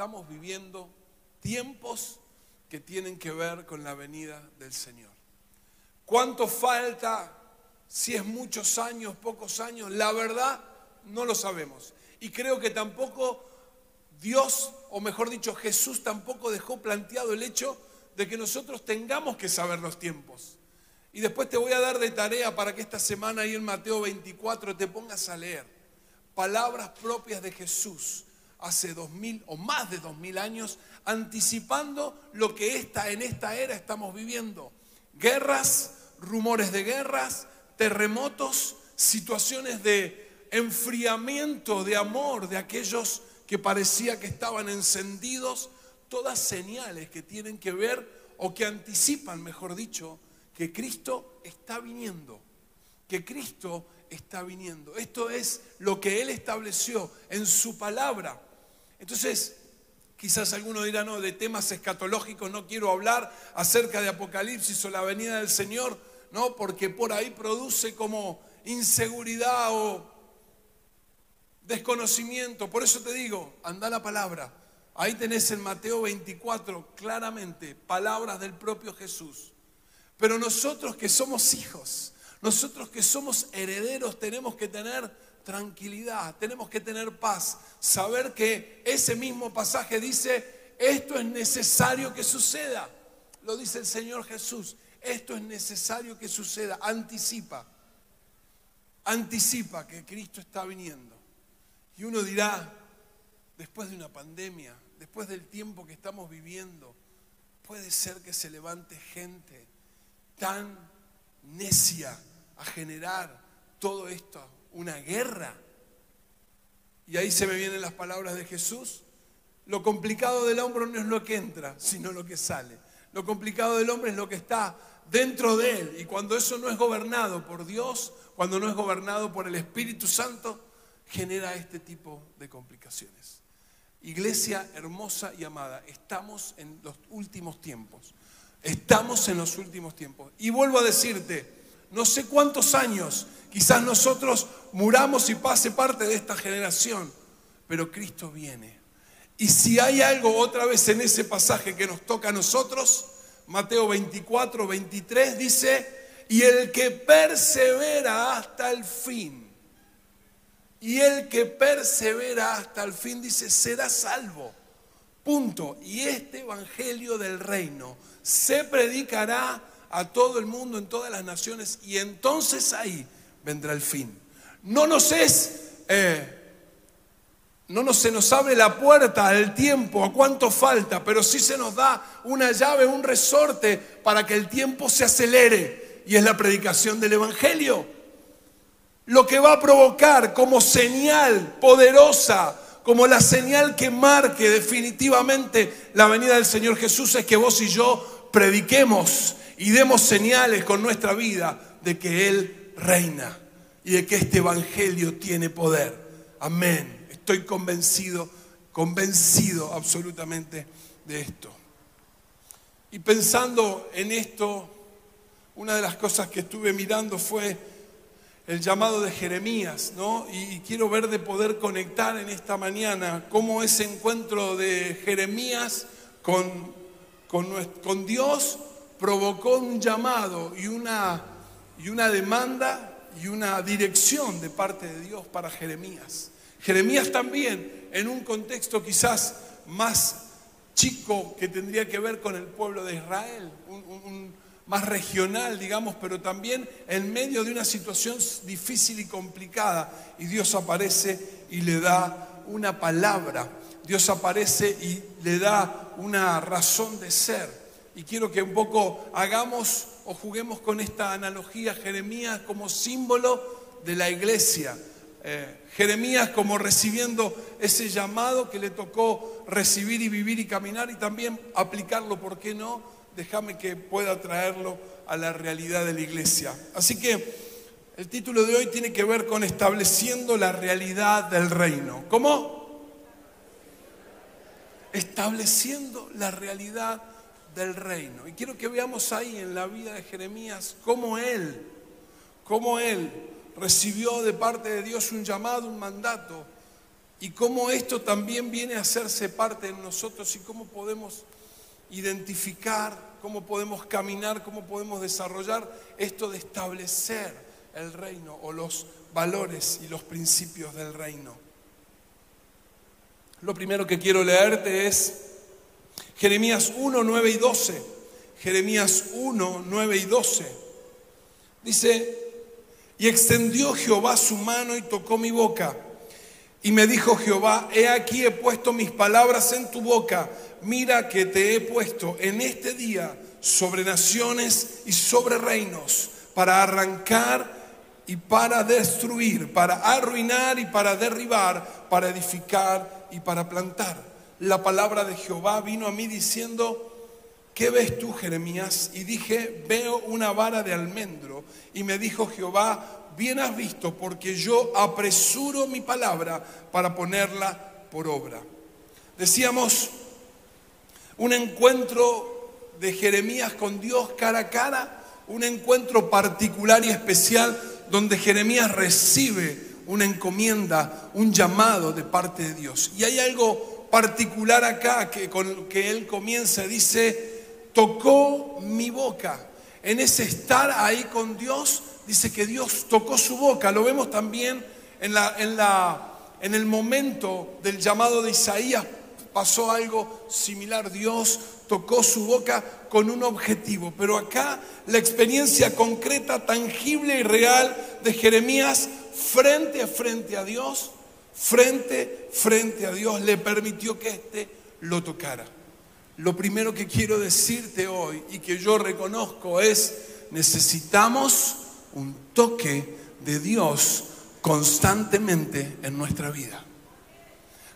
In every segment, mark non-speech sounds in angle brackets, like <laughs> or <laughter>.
estamos viviendo tiempos que tienen que ver con la venida del Señor. ¿Cuánto falta? Si es muchos años, pocos años, la verdad no lo sabemos. Y creo que tampoco Dios, o mejor dicho, Jesús tampoco dejó planteado el hecho de que nosotros tengamos que saber los tiempos. Y después te voy a dar de tarea para que esta semana ahí en Mateo 24 te pongas a leer palabras propias de Jesús hace dos mil o más de dos mil años, anticipando lo que esta, en esta era estamos viviendo. Guerras, rumores de guerras, terremotos, situaciones de enfriamiento de amor de aquellos que parecía que estaban encendidos, todas señales que tienen que ver o que anticipan, mejor dicho, que Cristo está viniendo, que Cristo está viniendo. Esto es lo que Él estableció en su palabra. Entonces, quizás alguno dirá, no, de temas escatológicos no quiero hablar acerca de Apocalipsis o la venida del Señor, no, porque por ahí produce como inseguridad o desconocimiento. Por eso te digo, anda la palabra. Ahí tenés en Mateo 24 claramente palabras del propio Jesús. Pero nosotros que somos hijos, nosotros que somos herederos, tenemos que tener tranquilidad, tenemos que tener paz, saber que ese mismo pasaje dice, esto es necesario que suceda. Lo dice el Señor Jesús, esto es necesario que suceda, anticipa, anticipa que Cristo está viniendo. Y uno dirá, después de una pandemia, después del tiempo que estamos viviendo, puede ser que se levante gente tan necia a generar todo esto una guerra. Y ahí se me vienen las palabras de Jesús. Lo complicado del hombre no es lo que entra, sino lo que sale. Lo complicado del hombre es lo que está dentro de él. Y cuando eso no es gobernado por Dios, cuando no es gobernado por el Espíritu Santo, genera este tipo de complicaciones. Iglesia hermosa y amada, estamos en los últimos tiempos. Estamos en los últimos tiempos. Y vuelvo a decirte, no sé cuántos años, quizás nosotros muramos y pase parte de esta generación, pero Cristo viene. Y si hay algo otra vez en ese pasaje que nos toca a nosotros, Mateo 24, 23 dice, y el que persevera hasta el fin, y el que persevera hasta el fin, dice, será salvo. Punto. Y este Evangelio del Reino se predicará a todo el mundo, en todas las naciones, y entonces ahí vendrá el fin. No nos es, eh, no nos, se nos abre la puerta al tiempo, a cuánto falta, pero sí se nos da una llave, un resorte para que el tiempo se acelere, y es la predicación del Evangelio. Lo que va a provocar como señal poderosa, como la señal que marque definitivamente la venida del Señor Jesús es que vos y yo prediquemos y demos señales con nuestra vida de que Él reina y de que este Evangelio tiene poder. Amén. Estoy convencido, convencido absolutamente de esto. Y pensando en esto, una de las cosas que estuve mirando fue el llamado de Jeremías, ¿no? Y quiero ver de poder conectar en esta mañana cómo ese encuentro de Jeremías con, con, Dios provocó un llamado y una, y una demanda y una dirección de parte de Dios para Jeremías. Jeremías también, en un contexto quizás más chico que tendría que ver con el pueblo de Israel, más regional, digamos, pero también en medio de una situación difícil y complicada. Y Dios aparece y le da una palabra, Dios aparece y le da una razón de ser. Y quiero que un poco hagamos o juguemos con esta analogía Jeremías como símbolo de la iglesia. Eh, Jeremías como recibiendo ese llamado que le tocó recibir y vivir y caminar y también aplicarlo, ¿por qué no? Déjame que pueda traerlo a la realidad de la iglesia. Así que el título de hoy tiene que ver con estableciendo la realidad del reino. ¿Cómo? Estableciendo la realidad del reino. Y quiero que veamos ahí en la vida de Jeremías cómo él, cómo él recibió de parte de Dios un llamado, un mandato, y cómo esto también viene a hacerse parte de nosotros y cómo podemos identificar, cómo podemos caminar, cómo podemos desarrollar esto de establecer el reino o los valores y los principios del reino. Lo primero que quiero leerte es Jeremías 1, 9 y 12. Jeremías 1, 9 y 12. Dice, y extendió Jehová su mano y tocó mi boca. Y me dijo Jehová, he aquí he puesto mis palabras en tu boca. Mira que te he puesto en este día sobre naciones y sobre reinos para arrancar y para destruir, para arruinar y para derribar, para edificar y para plantar. La palabra de Jehová vino a mí diciendo, ¿qué ves tú, Jeremías? Y dije, veo una vara de almendro. Y me dijo Jehová, bien has visto, porque yo apresuro mi palabra para ponerla por obra. Decíamos, un encuentro de Jeremías con Dios cara a cara, un encuentro particular y especial donde Jeremías recibe una encomienda, un llamado de parte de Dios. Y hay algo particular acá que con que él comienza, dice, tocó mi boca. En ese estar ahí con Dios, dice que Dios tocó su boca. Lo vemos también en, la, en, la, en el momento del llamado de Isaías, pasó algo similar. Dios tocó su boca con un objetivo. Pero acá la experiencia concreta, tangible y real de Jeremías frente a frente a Dios, frente, frente a Dios, le permitió que éste lo tocara. Lo primero que quiero decirte hoy y que yo reconozco es, necesitamos un toque de Dios constantemente en nuestra vida.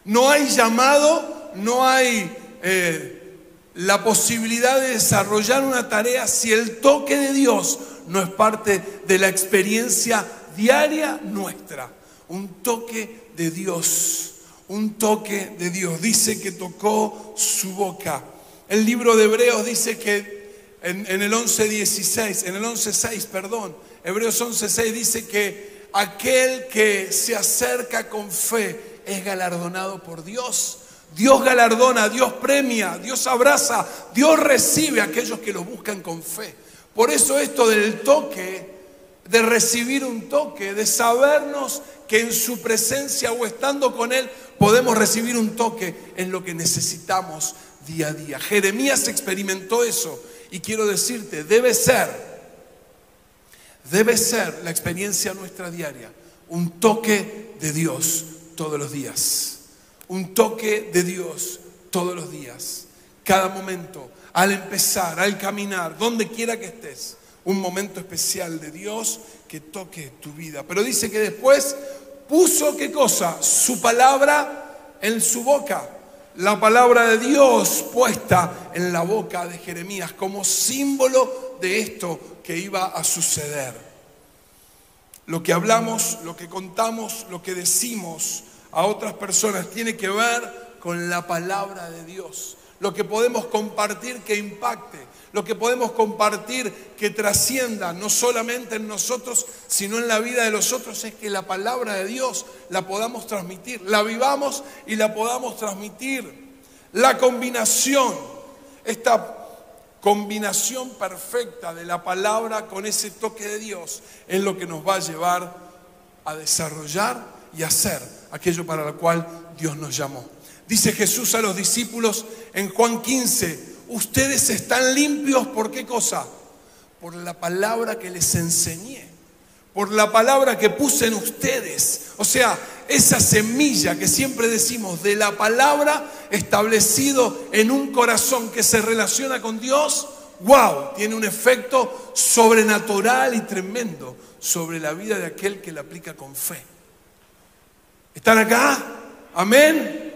No hay llamado, no hay eh, la posibilidad de desarrollar una tarea si el toque de Dios no es parte de la experiencia diaria nuestra. Un toque de Dios, un toque de Dios. Dice que tocó su boca. El libro de Hebreos dice que en, el 11.16, en el 11.6, perdón, Hebreos 11.6 dice que aquel que se acerca con fe es galardonado por Dios. Dios galardona, Dios premia, Dios abraza, Dios recibe a aquellos que lo buscan con fe. Por eso esto del toque de recibir un toque, de sabernos que en su presencia o estando con Él podemos recibir un toque en lo que necesitamos día a día. Jeremías experimentó eso y quiero decirte, debe ser, debe ser la experiencia nuestra diaria, un toque de Dios todos los días, un toque de Dios todos los días, cada momento, al empezar, al caminar, donde quiera que estés un momento especial de Dios que toque tu vida. Pero dice que después puso qué cosa? Su palabra en su boca. La palabra de Dios puesta en la boca de Jeremías como símbolo de esto que iba a suceder. Lo que hablamos, lo que contamos, lo que decimos a otras personas tiene que ver con la palabra de Dios. Lo que podemos compartir que impacte, lo que podemos compartir que trascienda no solamente en nosotros, sino en la vida de los otros, es que la palabra de Dios la podamos transmitir, la vivamos y la podamos transmitir. La combinación, esta combinación perfecta de la palabra con ese toque de Dios es lo que nos va a llevar a desarrollar y hacer aquello para lo cual Dios nos llamó. Dice Jesús a los discípulos en Juan 15, ustedes están limpios por qué cosa? Por la palabra que les enseñé, por la palabra que puse en ustedes. O sea, esa semilla que siempre decimos de la palabra establecido en un corazón que se relaciona con Dios, wow, tiene un efecto sobrenatural y tremendo sobre la vida de aquel que la aplica con fe. ¿Están acá? Amén.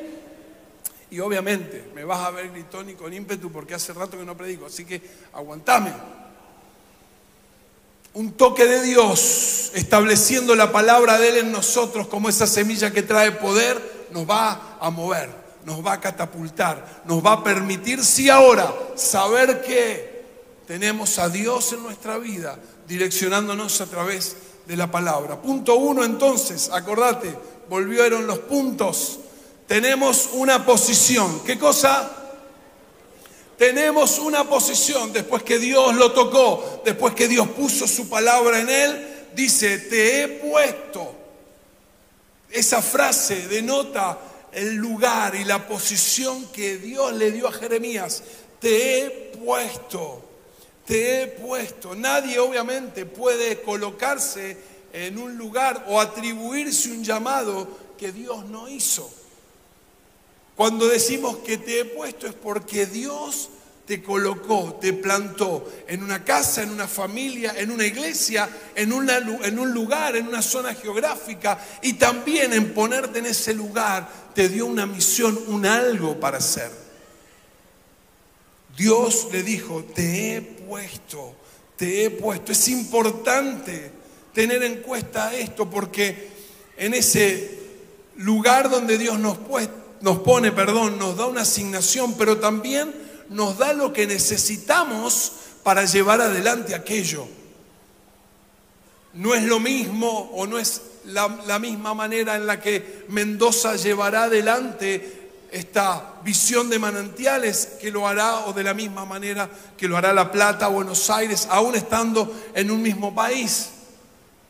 Y obviamente me vas a ver gritón y con ímpetu porque hace rato que no predico, así que aguantame. Un toque de Dios estableciendo la palabra de Él en nosotros como esa semilla que trae poder nos va a mover, nos va a catapultar, nos va a permitir, si ahora, saber que tenemos a Dios en nuestra vida direccionándonos a través de la palabra. Punto uno entonces, acordate, volvieron los puntos. Tenemos una posición. ¿Qué cosa? Tenemos una posición después que Dios lo tocó, después que Dios puso su palabra en él, dice, te he puesto. Esa frase denota el lugar y la posición que Dios le dio a Jeremías. Te he puesto, te he puesto. Nadie obviamente puede colocarse en un lugar o atribuirse un llamado que Dios no hizo. Cuando decimos que te he puesto es porque Dios te colocó, te plantó en una casa, en una familia, en una iglesia, en, un lugar, en una zona geográfica y también en ponerte en ese lugar te dio una misión, un algo para hacer. Dios le dijo, te he puesto, te he puesto. Es importante tener en cuenta esto porque en ese lugar donde Dios nos, nos pone, perdón, nos da una asignación, pero también nos da lo que necesitamos para llevar adelante aquello. No es lo mismo o no es la, misma manera en la que Mendoza llevará adelante esta visión de manantiales que lo hará o de la misma manera que lo hará La Plata, Buenos Aires, aún estando en un mismo país.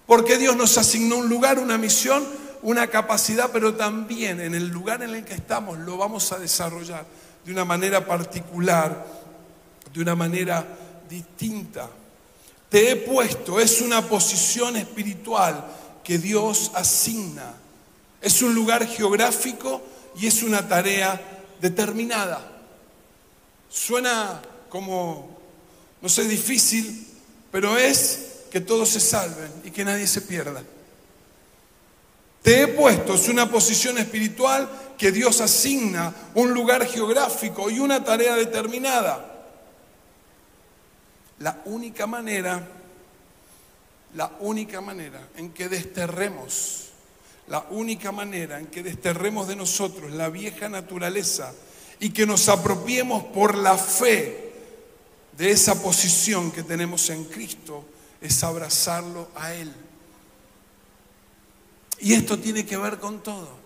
Porque Dios nos asignó un lugar, una misión, una capacidad, pero también en el lugar en el que estamos lo vamos a desarrollar de una manera particular, de una manera distinta. Te he puesto, es una posición espiritual que Dios asigna. Es un lugar geográfico y es una tarea determinada. Suena como, no sé, difícil, pero es que todos se salven y que nadie se pierda. Te he puesto, es una posición espiritual que Dios asigna un lugar geográfico y una tarea determinada. La única manera, la única manera en que desterremos, la única manera en que desterremos de nosotros la vieja naturaleza y que nos apropiemos por la fe de esa posición que tenemos en Cristo es abrazarlo a Él. Y esto tiene que ver con todo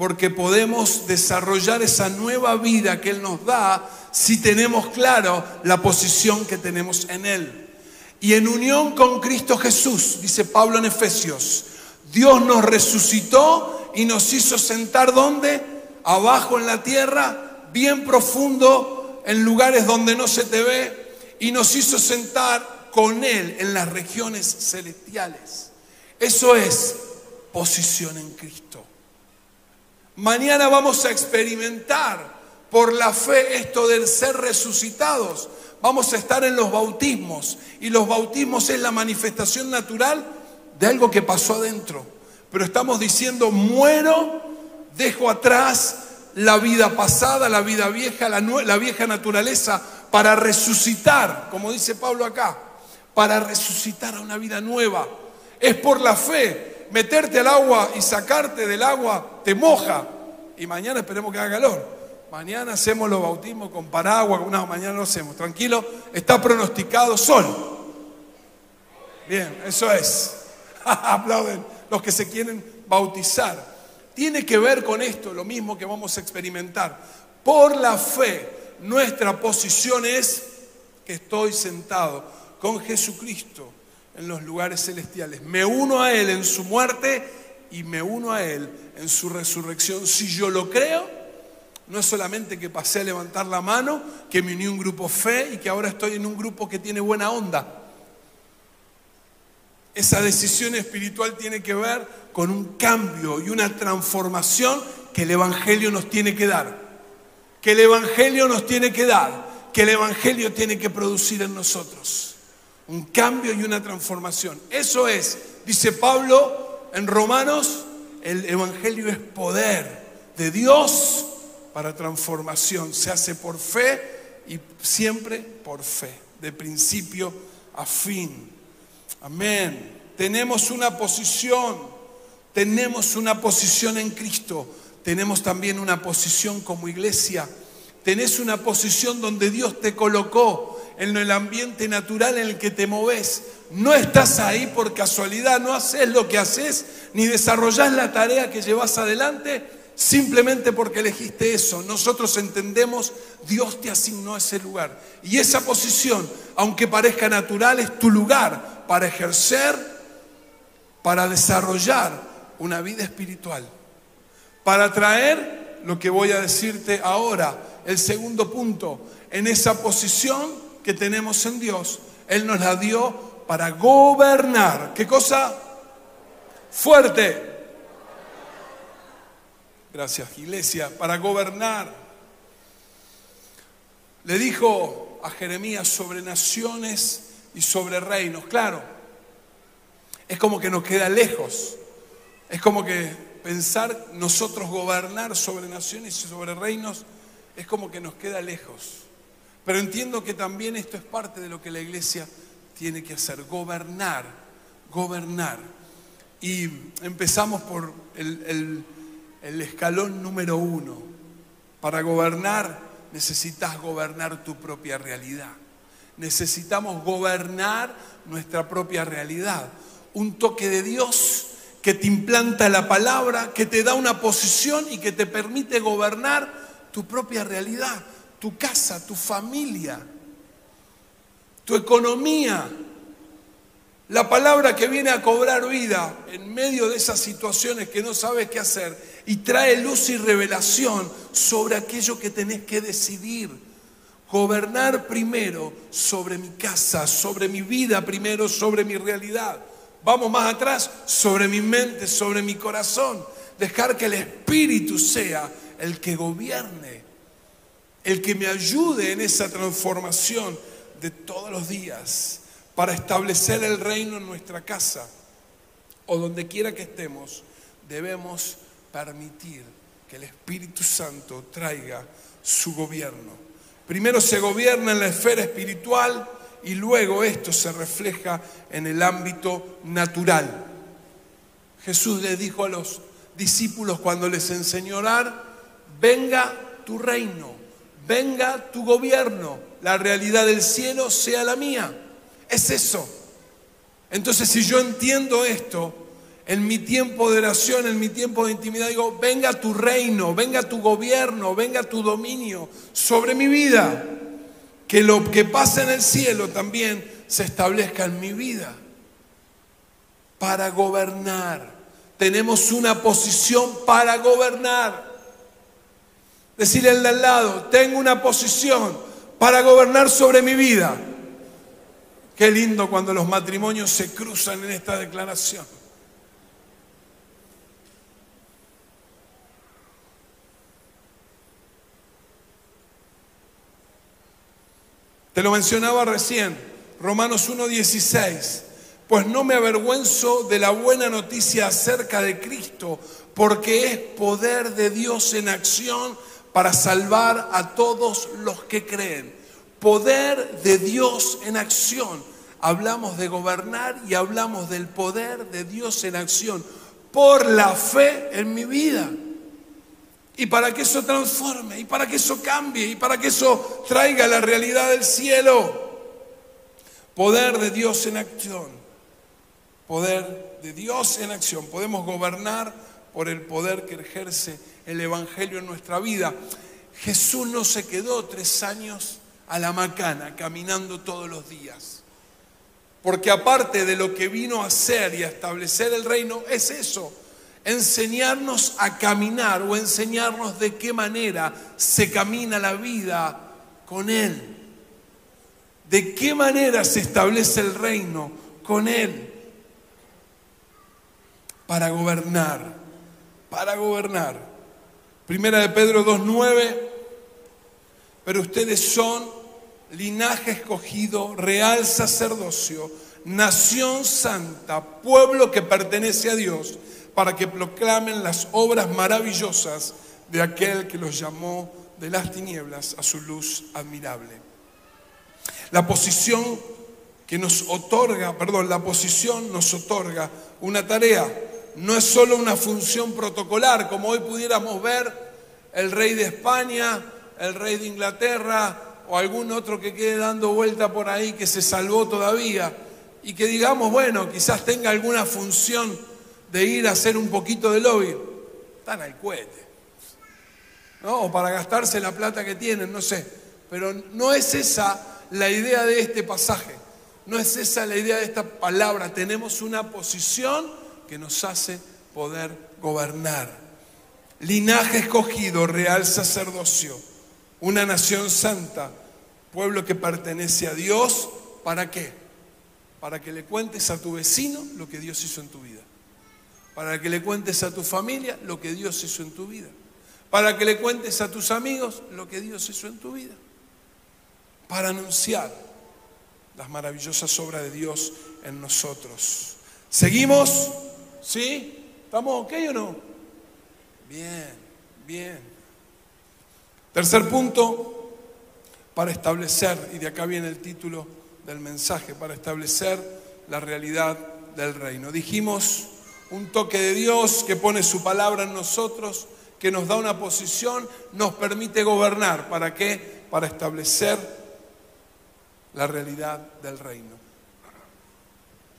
porque podemos desarrollar esa nueva vida que Él nos da si tenemos claro la posición que tenemos en Él. Y en unión con Cristo Jesús, dice Pablo en Efesios, Dios nos resucitó y nos hizo sentar donde? Abajo en la tierra, bien profundo, en lugares donde no se te ve, y nos hizo sentar con Él en las regiones celestiales. Eso es posición en Cristo. Mañana vamos a experimentar por la fe esto del ser resucitados. Vamos a estar en los bautismos y los bautismos es la manifestación natural de algo que pasó adentro. Pero estamos diciendo, muero, dejo atrás la vida pasada, la vida vieja, la, vieja naturaleza, para resucitar, como dice Pablo acá, para resucitar a una vida nueva. Es por la fe, meterte al agua y sacarte del agua te moja. Y mañana esperemos que haga calor. Mañana hacemos los bautismos con paraguas, no, mañana lo hacemos. Tranquilo, está pronosticado sol. Bien, eso es. <laughs> Aplauden los que se quieren bautizar. Tiene que ver con esto, lo mismo que vamos a experimentar. Por la fe, nuestra posición es que estoy sentado con Jesucristo en los lugares celestiales. Me uno a Él en su muerte y me uno a Él en su resurrección. Si yo lo creo, no es solamente que pasé a levantar la mano, que me uní a un grupo fe y que ahora estoy en un grupo que tiene buena onda. Esa decisión espiritual tiene que ver con un cambio y una transformación que el Evangelio nos tiene que dar. Que el Evangelio nos tiene que dar. Que el Evangelio tiene que producir en nosotros un cambio y una transformación. Eso es, dice Pablo en Romanos, el Evangelio es poder de Dios para transformación. Se hace por fe y siempre por fe, de principio a fin. Amén. Tenemos una posición, tenemos una posición en Cristo, tenemos también una posición como iglesia. Tenés una posición donde Dios te colocó en el ambiente natural en el que te moves. No estás ahí por casualidad, no haces lo que haces, ni desarrollás la tarea que llevas adelante simplemente porque elegiste eso. Nosotros entendemos, Dios te asignó ese lugar. Y esa posición, aunque parezca natural, es tu lugar para ejercer, para desarrollar una vida espiritual, para traer lo que voy a decirte ahora, el segundo punto, en esa posición que tenemos en Dios, Él nos la dio para gobernar. ¿Qué cosa? Fuerte. Gracias, iglesia, para gobernar. Le dijo a Jeremías sobre naciones y sobre reinos. Claro, es como que nos queda lejos. Es como que pensar nosotros gobernar sobre naciones y sobre reinos es como que nos queda lejos. Pero entiendo que también esto es parte de lo que la iglesia tiene que hacer, gobernar, gobernar. Y empezamos por el, escalón número uno. Para gobernar necesitas gobernar tu propia realidad. Necesitamos gobernar nuestra propia realidad. Un toque de Dios que te implanta la palabra, que te da una posición y que te permite gobernar tu propia realidad tu casa, tu familia, tu economía. La palabra que viene a cobrar vida en medio de esas situaciones que no sabes qué hacer y trae luz y revelación sobre aquello que tenés que decidir. Gobernar primero sobre mi casa, sobre mi vida primero, sobre mi realidad. Vamos más atrás, sobre mi mente, sobre mi corazón. Dejar que el Espíritu sea el que gobierne el que me ayude en esa transformación de todos los días para establecer el reino en nuestra casa o donde quiera que estemos, debemos permitir que el Espíritu Santo traiga su gobierno. Primero se gobierna en la esfera espiritual y luego esto se refleja en el ámbito natural. Jesús le dijo a los discípulos cuando les enseñó a orar, venga tu reino venga tu gobierno, la realidad del cielo sea la mía. Es eso. Entonces, si yo entiendo esto, en mi tiempo de oración, en mi tiempo de intimidad, digo, venga tu reino, venga tu gobierno, venga tu dominio sobre mi vida. Que lo que pasa en el cielo también se establezca en mi vida. Para gobernar. Tenemos una posición para gobernar. Decirle al de al lado, tengo una posición para gobernar sobre mi vida. Qué lindo cuando los matrimonios se cruzan en esta declaración. Te lo mencionaba recién, Romanos 1.16, pues no me avergüenzo de la buena noticia acerca de Cristo, porque es poder de Dios en acción para salvar a todos los que creen. Poder de Dios en acción. Hablamos de gobernar y hablamos del poder de Dios en acción por la fe en mi vida. Y para que eso transforme, y para que eso cambie, y para que eso traiga la realidad del cielo. Poder de Dios en acción. Poder de Dios en acción. Podemos gobernar por el poder que ejerce el Evangelio en nuestra vida. Jesús no se quedó tres años a la macana caminando todos los días. Porque aparte de lo que vino a hacer y a establecer el reino, es eso, enseñarnos a caminar o enseñarnos de qué manera se camina la vida con Él. De qué manera se establece el reino con Él. Para gobernar, para gobernar. Primera de Pedro 2.9, pero ustedes son linaje escogido, real sacerdocio, nación santa, pueblo que pertenece a Dios, para que proclamen las obras maravillosas de aquel que los llamó de las tinieblas a su luz admirable. La posición que nos otorga, perdón, la posición nos otorga una tarea no es solo una función protocolar, como hoy pudiéramos ver el rey de España, el rey de Inglaterra o algún otro que quede dando vuelta por ahí que se salvó todavía y que digamos, bueno, quizás tenga alguna función de ir a hacer un poquito de lobby, están al cohete. ¿no? O para gastarse la plata que tienen, no sé. Pero no es esa la idea de este pasaje. No es esa la idea de esta palabra. Tenemos una posición que nos hace poder gobernar. Linaje escogido, real sacerdocio, una nación santa, pueblo que pertenece a Dios. ¿Para qué? Para que le cuentes a tu vecino lo que Dios hizo en tu vida. Para que le cuentes a tu familia lo que Dios hizo en tu vida. Para que le cuentes a tus amigos lo que Dios hizo en tu vida. Para anunciar las maravillosas obras de Dios en nosotros. ¿Seguimos? ¿Sí? ¿Estamos ok o no? Bien, bien. Tercer punto, para establecer, y de acá viene el título del mensaje, para establecer la realidad del reino. Dijimos un toque de Dios que pone su palabra en nosotros, que nos da una posición, nos permite gobernar. ¿Para qué? Para establecer la realidad del reino.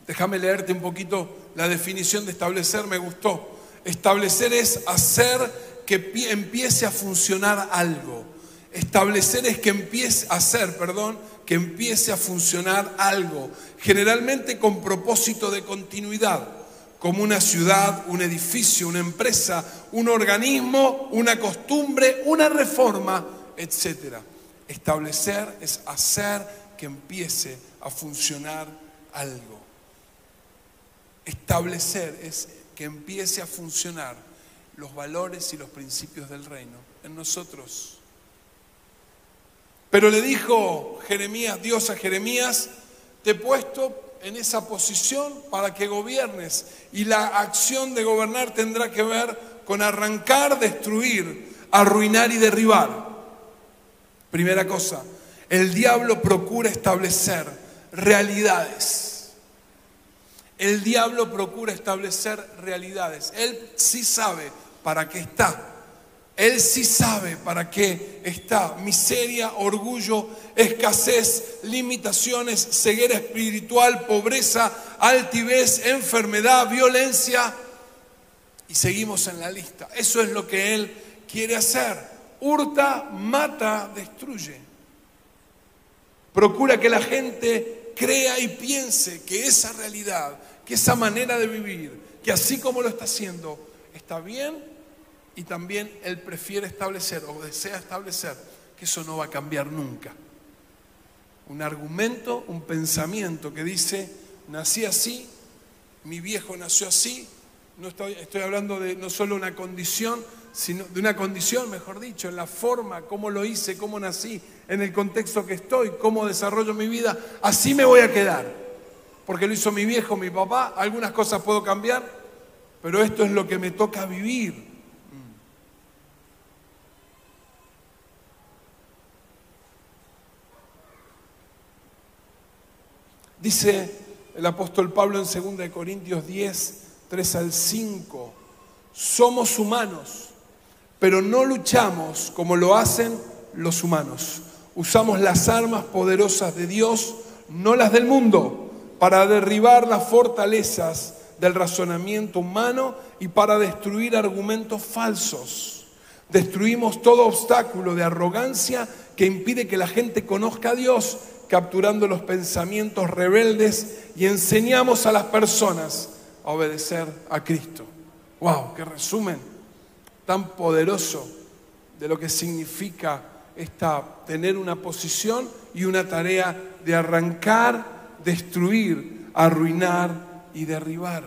Déjame leerte un poquito la definición de establecer, me gustó. Establecer es hacer que empiece a funcionar algo. Establecer es que empiece a hacer, perdón, que empiece a funcionar algo, generalmente con propósito de continuidad, como una ciudad, un edificio, una empresa, un organismo, una costumbre, una reforma, etc. Establecer es hacer que empiece a funcionar algo. Establecer es que empiece a funcionar los valores y los principios del reino en nosotros. Pero le dijo Jeremías, Dios a Jeremías, te he puesto en esa posición para que gobiernes y la acción de gobernar tendrá que ver con arrancar, destruir, arruinar y derribar. Primera cosa, el diablo procura establecer realidades. El diablo procura establecer realidades. Él sí sabe para qué está. Él sí sabe para qué está. Miseria, orgullo, escasez, limitaciones, ceguera espiritual, pobreza, altivez, enfermedad, violencia. Y seguimos en la lista. Eso es lo que Él quiere hacer. Hurta, mata, destruye. Procura que la gente crea y piense que esa realidad, que esa manera de vivir, que así como lo está haciendo, está bien y también Él prefiere establecer o desea establecer que eso no va a cambiar nunca. Un argumento, un pensamiento que dice, nací así, mi viejo nació así, no estoy, estoy hablando de no solo una condición, sino de una condición, mejor dicho, en la forma, cómo lo hice, cómo nací, en el contexto que estoy, cómo desarrollo mi vida, así me voy a quedar. Porque lo hizo mi viejo, mi papá, algunas cosas puedo cambiar, pero esto es lo que me toca vivir. Dice el apóstol Pablo en 2 Corintios 10, 3 al 5, somos humanos, pero no luchamos como lo hacen los humanos. Usamos las armas poderosas de Dios, no las del mundo, para derribar las fortalezas del razonamiento humano y para destruir argumentos falsos. Destruimos todo obstáculo de arrogancia que impide que la gente conozca a Dios capturando los pensamientos rebeldes y enseñamos a las personas a obedecer a Cristo. ¡Wow! ¡Qué resumen tan poderoso de lo que significa esta, tener una posición y una tarea de arrancar, destruir, arruinar y derribar.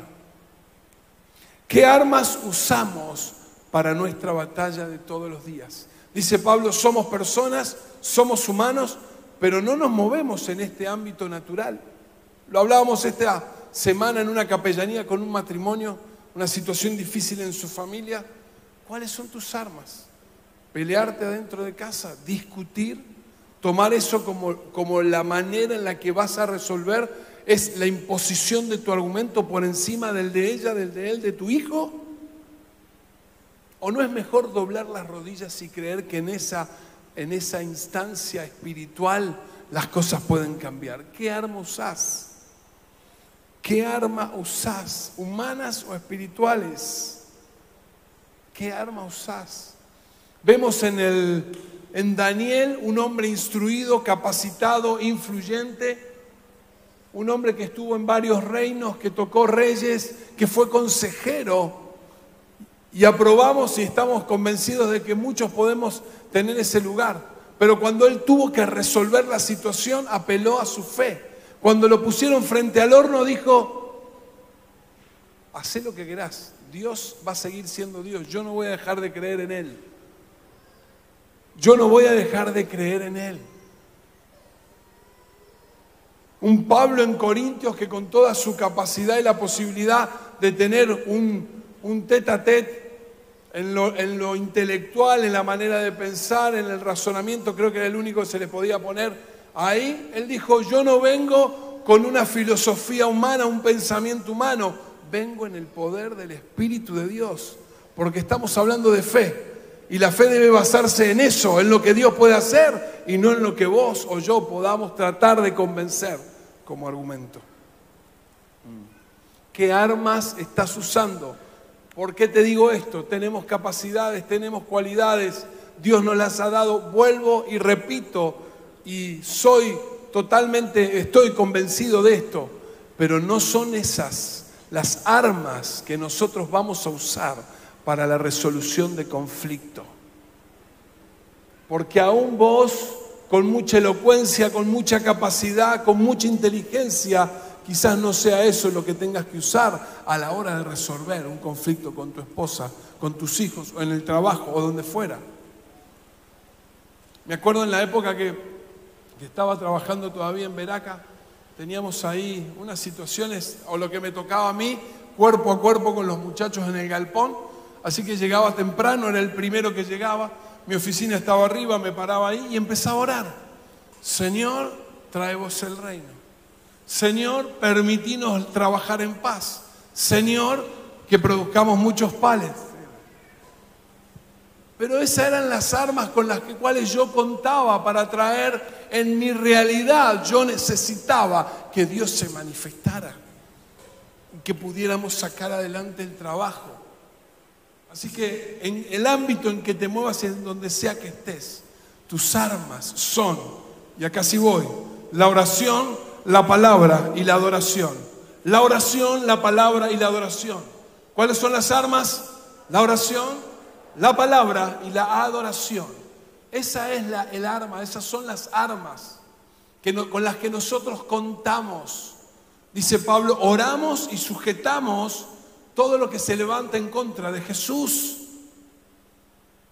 ¿Qué armas usamos para nuestra batalla de todos los días? Dice Pablo, somos personas, somos humanos, pero no nos movemos en este ámbito natural. Lo hablábamos esta semana en una capellanía con un matrimonio, una situación difícil en su familia. ¿Cuáles son tus armas? Pelearte adentro de casa, discutir, tomar eso como, como la manera en la que vas a resolver es la imposición de tu argumento por encima del de ella, del de él, de tu hijo. ¿O no es mejor doblar las rodillas y creer que en esa en esa instancia espiritual, las cosas pueden cambiar. ¿Qué arma usás? ¿Qué arma usás? ¿Humanas o espirituales? ¿Qué arma usás? Vemos en, el, en Daniel un hombre instruido, capacitado, influyente, un hombre que estuvo en varios reinos, que tocó reyes, que fue consejero. Y aprobamos y estamos convencidos de que muchos podemos tener ese lugar. Pero cuando él tuvo que resolver la situación, apeló a su fe. Cuando lo pusieron frente al horno, dijo, haz lo que querás, Dios va a seguir siendo Dios, yo no voy a dejar de creer en Él. Yo no voy a dejar de creer en Él. Un Pablo en Corintios que con toda su capacidad y la posibilidad de tener un, un tete a tete en lo, intelectual, en la manera de pensar, en el razonamiento, creo que era el único que se le podía poner ahí. Él dijo, yo no vengo con una filosofía humana, un pensamiento humano, vengo en el poder del Espíritu de Dios, porque estamos hablando de fe. Y la fe debe basarse en eso, en lo que Dios puede hacer y no en lo que vos o yo podamos tratar de convencer como argumento. ¿Qué armas estás usando ¿Por qué te digo esto? Tenemos capacidades, tenemos cualidades, Dios nos las ha dado. Vuelvo y repito, y soy totalmente, estoy convencido de esto, pero no son esas las armas que nosotros vamos a usar para la resolución de conflicto. Porque aún vos, con mucha elocuencia, con mucha capacidad, con mucha inteligencia, Quizás no sea eso lo que tengas que usar a la hora de resolver un conflicto con tu esposa, con tus hijos, o en el trabajo, o donde fuera. Me acuerdo en la época que, estaba trabajando todavía en Veraca, teníamos ahí unas situaciones, o lo que me tocaba a mí, cuerpo a cuerpo con los muchachos en el galpón. Así que llegaba temprano, era el primero que llegaba, mi oficina estaba arriba, me paraba ahí y empezaba a orar. Señor, trae vos el reino. Señor, permitinos trabajar en paz. Señor, que produzcamos muchos pales. Pero esas eran las armas con las cuales yo contaba para traer en mi realidad. Yo necesitaba que Dios se manifestara, que pudiéramos sacar adelante el trabajo. Así que en el ámbito en que te muevas, en donde sea que estés, tus armas son, y acá sí voy, la oración, la palabra y la adoración. La oración, la palabra y la adoración. ¿Cuáles son las armas? La oración, la palabra y la adoración. Esa es la, el arma, esas son las armas que con las que nosotros contamos. Dice Pablo, oramos y sujetamos todo lo que se levanta en contra de Jesús.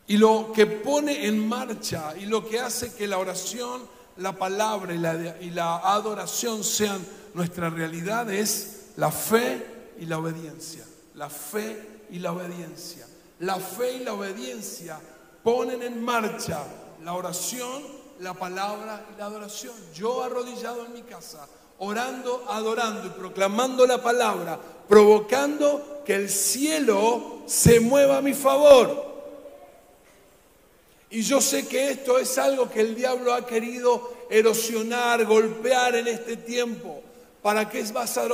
Y lo que pone en marcha y lo que hace que la oración la palabra y la, adoración sean nuestra realidad es la fe y la obediencia. La fe y la obediencia. La fe y la obediencia ponen en marcha la oración, la palabra y la adoración. Yo arrodillado en mi casa, orando, adorando y proclamando la palabra, provocando que el cielo se mueva a mi favor. Y yo sé que esto es algo que el diablo ha querido erosionar, golpear en este tiempo. ¿Para qué vas a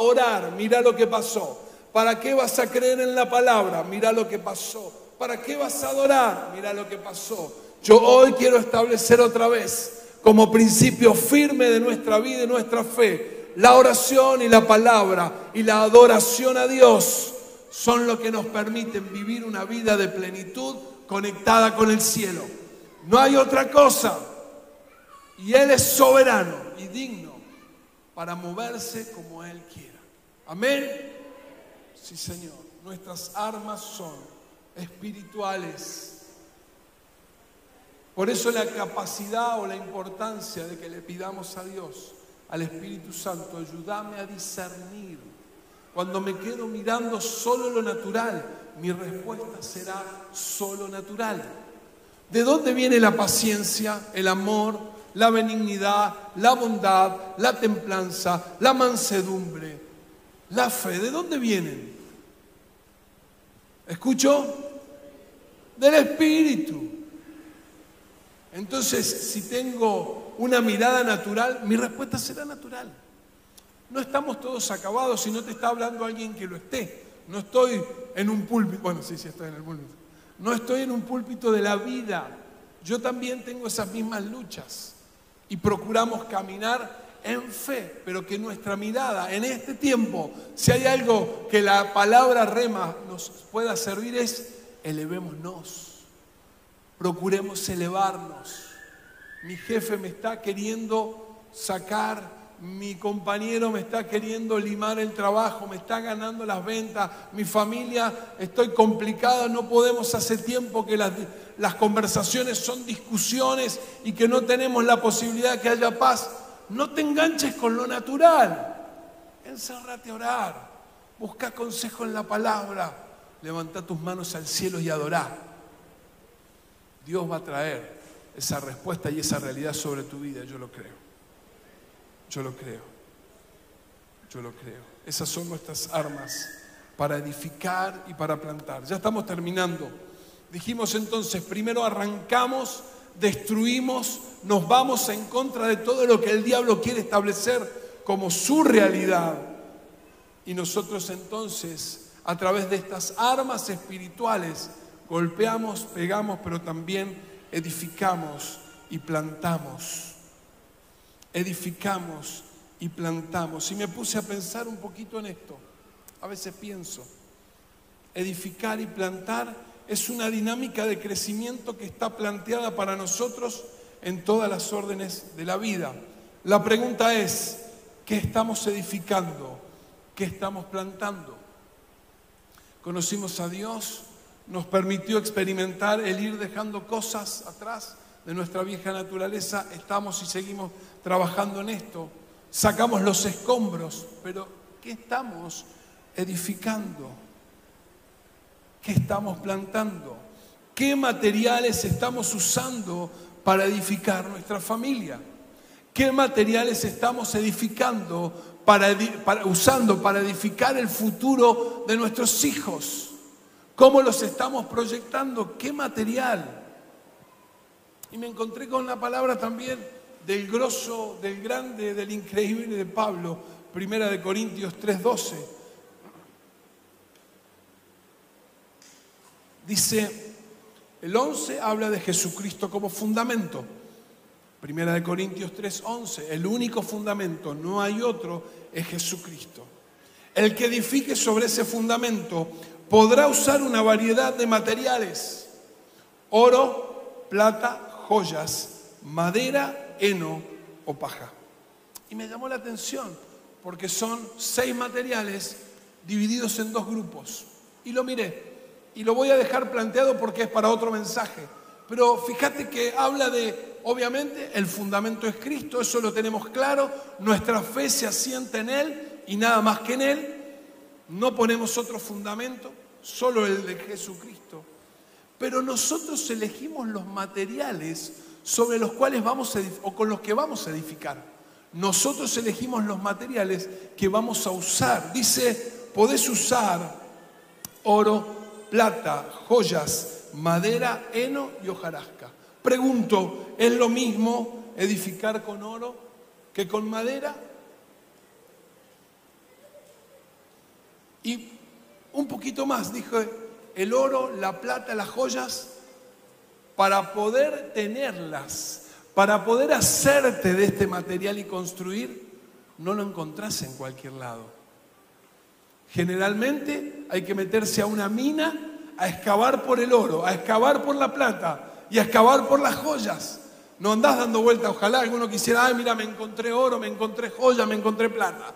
orar? Mira lo que pasó. ¿Para qué vas a creer en la palabra? Mira lo que pasó. ¿Para qué vas a adorar? Mira lo que pasó. Yo hoy quiero establecer otra vez como principio firme de nuestra vida y nuestra fe la oración y la palabra y la adoración a Dios son lo que nos permiten vivir una vida de plenitud conectada con el cielo. No hay otra cosa. Y Él es soberano y digno para moverse como Él quiera. Amén. Sí, Señor. Nuestras armas son espirituales. Por eso la capacidad o la importancia de que le pidamos a Dios, al Espíritu Santo, ayúdame a discernir. Cuando me quedo mirando solo lo natural, mi respuesta será solo natural. ¿De dónde viene la paciencia, el amor, la benignidad, la bondad, la templanza, la mansedumbre, la fe? ¿De dónde vienen? ¿Escucho? Del Espíritu. Entonces, si tengo una mirada natural, mi respuesta será natural. No estamos todos acabados si no te está hablando alguien que lo esté. No estoy en un púlpito, bueno, sí, sí estoy en el púlpito. No estoy en un púlpito de la vida. Yo también tengo esas mismas luchas y procuramos caminar en fe, pero que nuestra mirada en este tiempo, si hay algo que la palabra rema nos pueda servir es elevémonos, procuremos elevarnos. Mi jefe me está queriendo sacar mi compañero me está queriendo limar el trabajo, me está ganando las ventas, mi familia estoy complicada, no podemos hace tiempo que las, las conversaciones son discusiones y que no tenemos la posibilidad de que haya paz. No te enganches con lo natural, encerrate a orar, busca consejo en la palabra, levanta tus manos al cielo y adorá. Dios va a traer esa respuesta y esa realidad sobre tu vida, yo lo creo. Yo lo creo. Yo lo creo. Esas son nuestras armas para edificar y para plantar. Ya estamos terminando. Dijimos entonces, primero arrancamos, destruimos, nos vamos en contra de todo lo que el diablo quiere establecer como su realidad. Y nosotros entonces, a través de estas armas espirituales, golpeamos, pegamos, pero también edificamos y plantamos edificamos y plantamos. Y me puse a pensar un poquito en esto. A veces pienso, edificar y plantar es una dinámica de crecimiento que está planteada para nosotros en todas las órdenes de la vida. La pregunta es, ¿qué estamos edificando? ¿Qué estamos plantando? Conocimos a Dios, nos permitió experimentar el ir dejando cosas atrás de nuestra vieja naturaleza, estamos y seguimos trabajando en esto. Sacamos los escombros, pero ¿qué estamos edificando? ¿Qué estamos plantando? ¿Qué materiales estamos usando para edificar nuestra familia? ¿Qué materiales estamos edificando para, usando para edificar el futuro de nuestros hijos? ¿Cómo los estamos proyectando? ¿Qué material? Y me encontré con la palabra también del grosso, del grande, del increíble de Pablo, primera de Corintios 3:12. Dice, el 11 habla de Jesucristo como fundamento. Primera de Corintios 3:11, el único fundamento, no hay otro, es Jesucristo. El que edifique sobre ese fundamento podrá usar una variedad de materiales, oro, plata, joyas, madera, heno o paja. Y me llamó la atención porque son seis materiales divididos en dos grupos. Y lo miré. Y lo voy a dejar planteado porque es para otro mensaje. Pero fíjate que habla de, obviamente, el fundamento es Cristo, eso lo tenemos claro. Nuestra fe se asienta en Él y nada más que en Él. No ponemos otro fundamento, solo el de Jesucristo pero nosotros elegimos los materiales sobre los cuales vamos a, o con los que vamos a edificar. Nosotros elegimos los materiales que vamos a usar. Dice, podés usar oro, plata, joyas, madera, heno y hojarasca. Pregunto, ¿es lo mismo edificar con oro que con madera? Y un poquito más, dije, el oro, la plata, las joyas, para poder tenerlas, para poder hacerte de este material y construir, no lo encontrás en cualquier lado. Generalmente hay que meterse a una mina a excavar por el oro, a excavar por la plata y a excavar por las joyas. No andás dando vuelta, ojalá alguno quisiera, ay, mira, me encontré oro, me encontré joya, me encontré plata.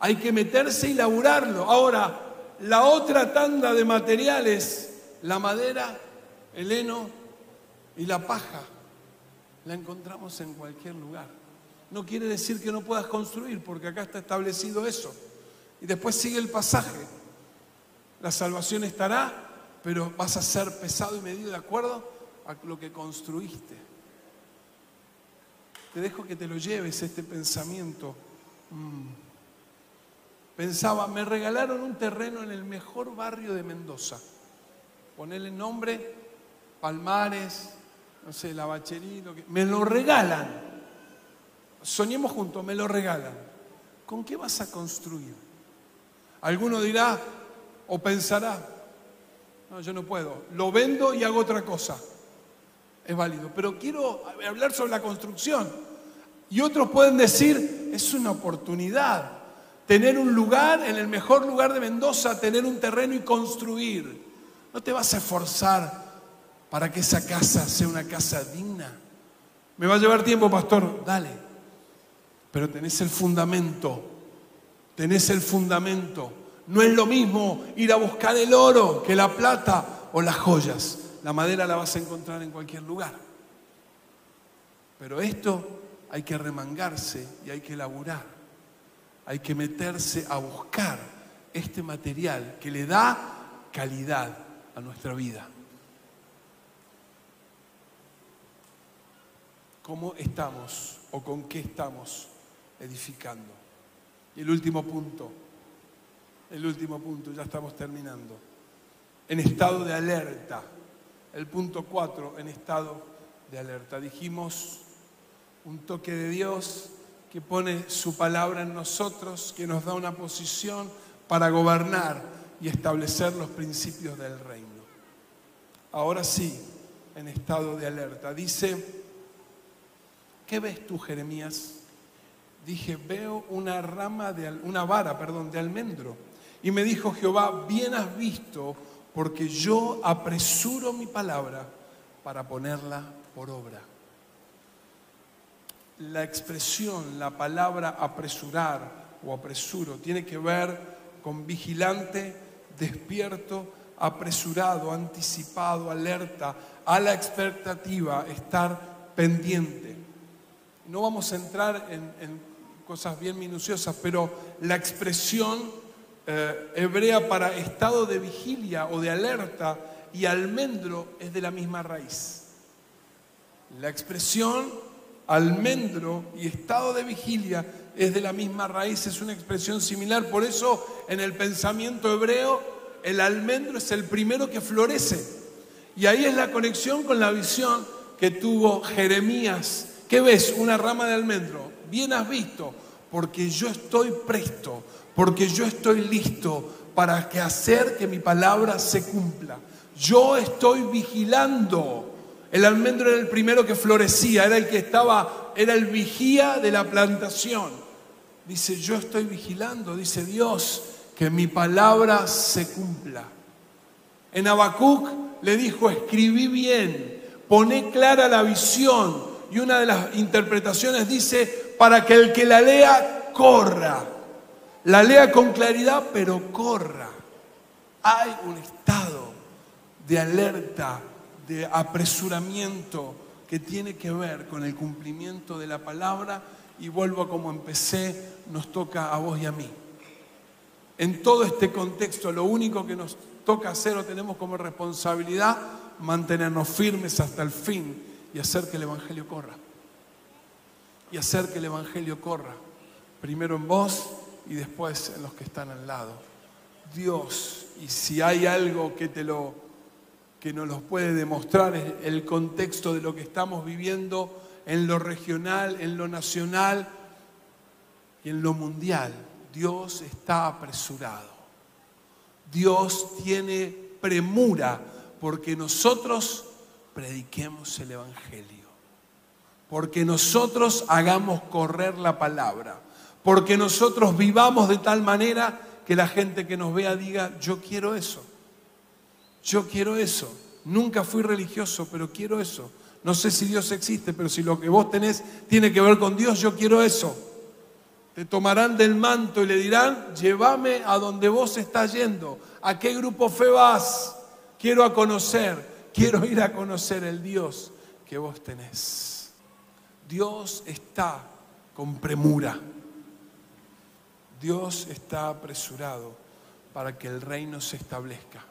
Hay que meterse y laburarlo. Ahora, la otra tanda de materiales, la madera, el heno y la paja, la encontramos en cualquier lugar. No quiere decir que no puedas construir, porque acá está establecido eso. Y después sigue el pasaje. La salvación estará, pero vas a ser pesado y medido de acuerdo a lo que construiste. Te dejo que te lo lleves este pensamiento. Mm. Pensaba, me regalaron un terreno en el mejor barrio de Mendoza. Ponerle nombre, Palmares, no sé, la bachería, me lo regalan. Soñemos juntos, me lo regalan. ¿Con qué vas a construir? Alguno dirá o pensará, no, yo no puedo, lo vendo y hago otra cosa. Es válido, pero quiero hablar sobre la construcción. Y otros pueden decir, es una oportunidad tener un lugar, en el mejor lugar de Mendoza, tener un terreno y construir. No te vas a esforzar para que esa casa sea una casa digna. Me va a llevar tiempo, pastor, dale. Pero tenés el fundamento, tenés el fundamento. No es lo mismo ir a buscar el oro que la plata o las joyas. La madera la vas a encontrar en cualquier lugar. Pero esto hay que remangarse y hay que laburar. Hay que meterse a buscar este material que le da calidad a nuestra vida. ¿Cómo estamos o con qué estamos edificando? Y el último punto, el último punto, ya estamos terminando. En estado de alerta. El punto cuatro, en estado de alerta. Dijimos un toque de Dios que pone su palabra en nosotros, que nos da una posición para gobernar y establecer los principios del reino. Ahora sí, en estado de alerta. Dice, ¿qué ves tú, Jeremías? Dije, veo una rama de, una vara, perdón, de almendro. Y me dijo Jehová, bien has visto, porque yo apresuro mi palabra para ponerla por obra. La expresión, la palabra apresurar o apresuro, tiene que ver con vigilante, despierto, apresurado, anticipado, alerta, a la expectativa, estar pendiente. No vamos a entrar en, cosas bien minuciosas, pero la expresión eh, hebrea para estado de vigilia o de alerta y almendro es de la misma raíz. La expresión almendro y estado de vigilia es de la misma raíz, es una expresión similar. Por eso en el pensamiento hebreo el almendro es el primero que florece. Y ahí es la conexión con la visión que tuvo Jeremías. ¿Qué ves? Una rama de almendro. Bien has visto, porque yo estoy presto, porque yo estoy listo para que hacer que mi palabra se cumpla. Yo estoy vigilando. El almendro era el primero que florecía, era el que estaba, era el vigía de la plantación. Dice, yo estoy vigilando, dice Dios, que mi palabra se cumpla. En Habacuc le dijo, escribí bien, poné clara la visión. Y una de las interpretaciones dice, para que el que la lea corra. La lea con claridad, pero corra. Hay un estado de alerta, de apresuramiento que tiene que ver con el cumplimiento de la palabra. Y vuelvo a como empecé, nos toca a vos y a mí. En todo este contexto, lo único que nos toca hacer o tenemos como responsabilidad, mantenernos firmes hasta el fin y hacer que el Evangelio corra. Y hacer que el Evangelio corra. Primero en vos y después en los que están al lado. Dios, y si hay algo que te lo que nos lo puede demostrar el contexto de lo que estamos viviendo en lo regional, en lo nacional y en lo mundial. Dios está apresurado. Dios tiene premura porque nosotros prediquemos el Evangelio, porque nosotros hagamos correr la palabra, porque nosotros vivamos de tal manera que la gente que nos vea diga, yo quiero eso, yo quiero eso, nunca fui religioso, pero quiero eso. No sé si Dios existe, pero si lo que vos tenés tiene que ver con Dios, yo quiero eso. Te tomarán del manto y le dirán, llévame a donde vos estás yendo. ¿A qué grupo fe vas? Quiero a conocer, quiero ir a conocer el Dios que vos tenés. Dios está con premura. Dios está apresurado para que el reino se establezca.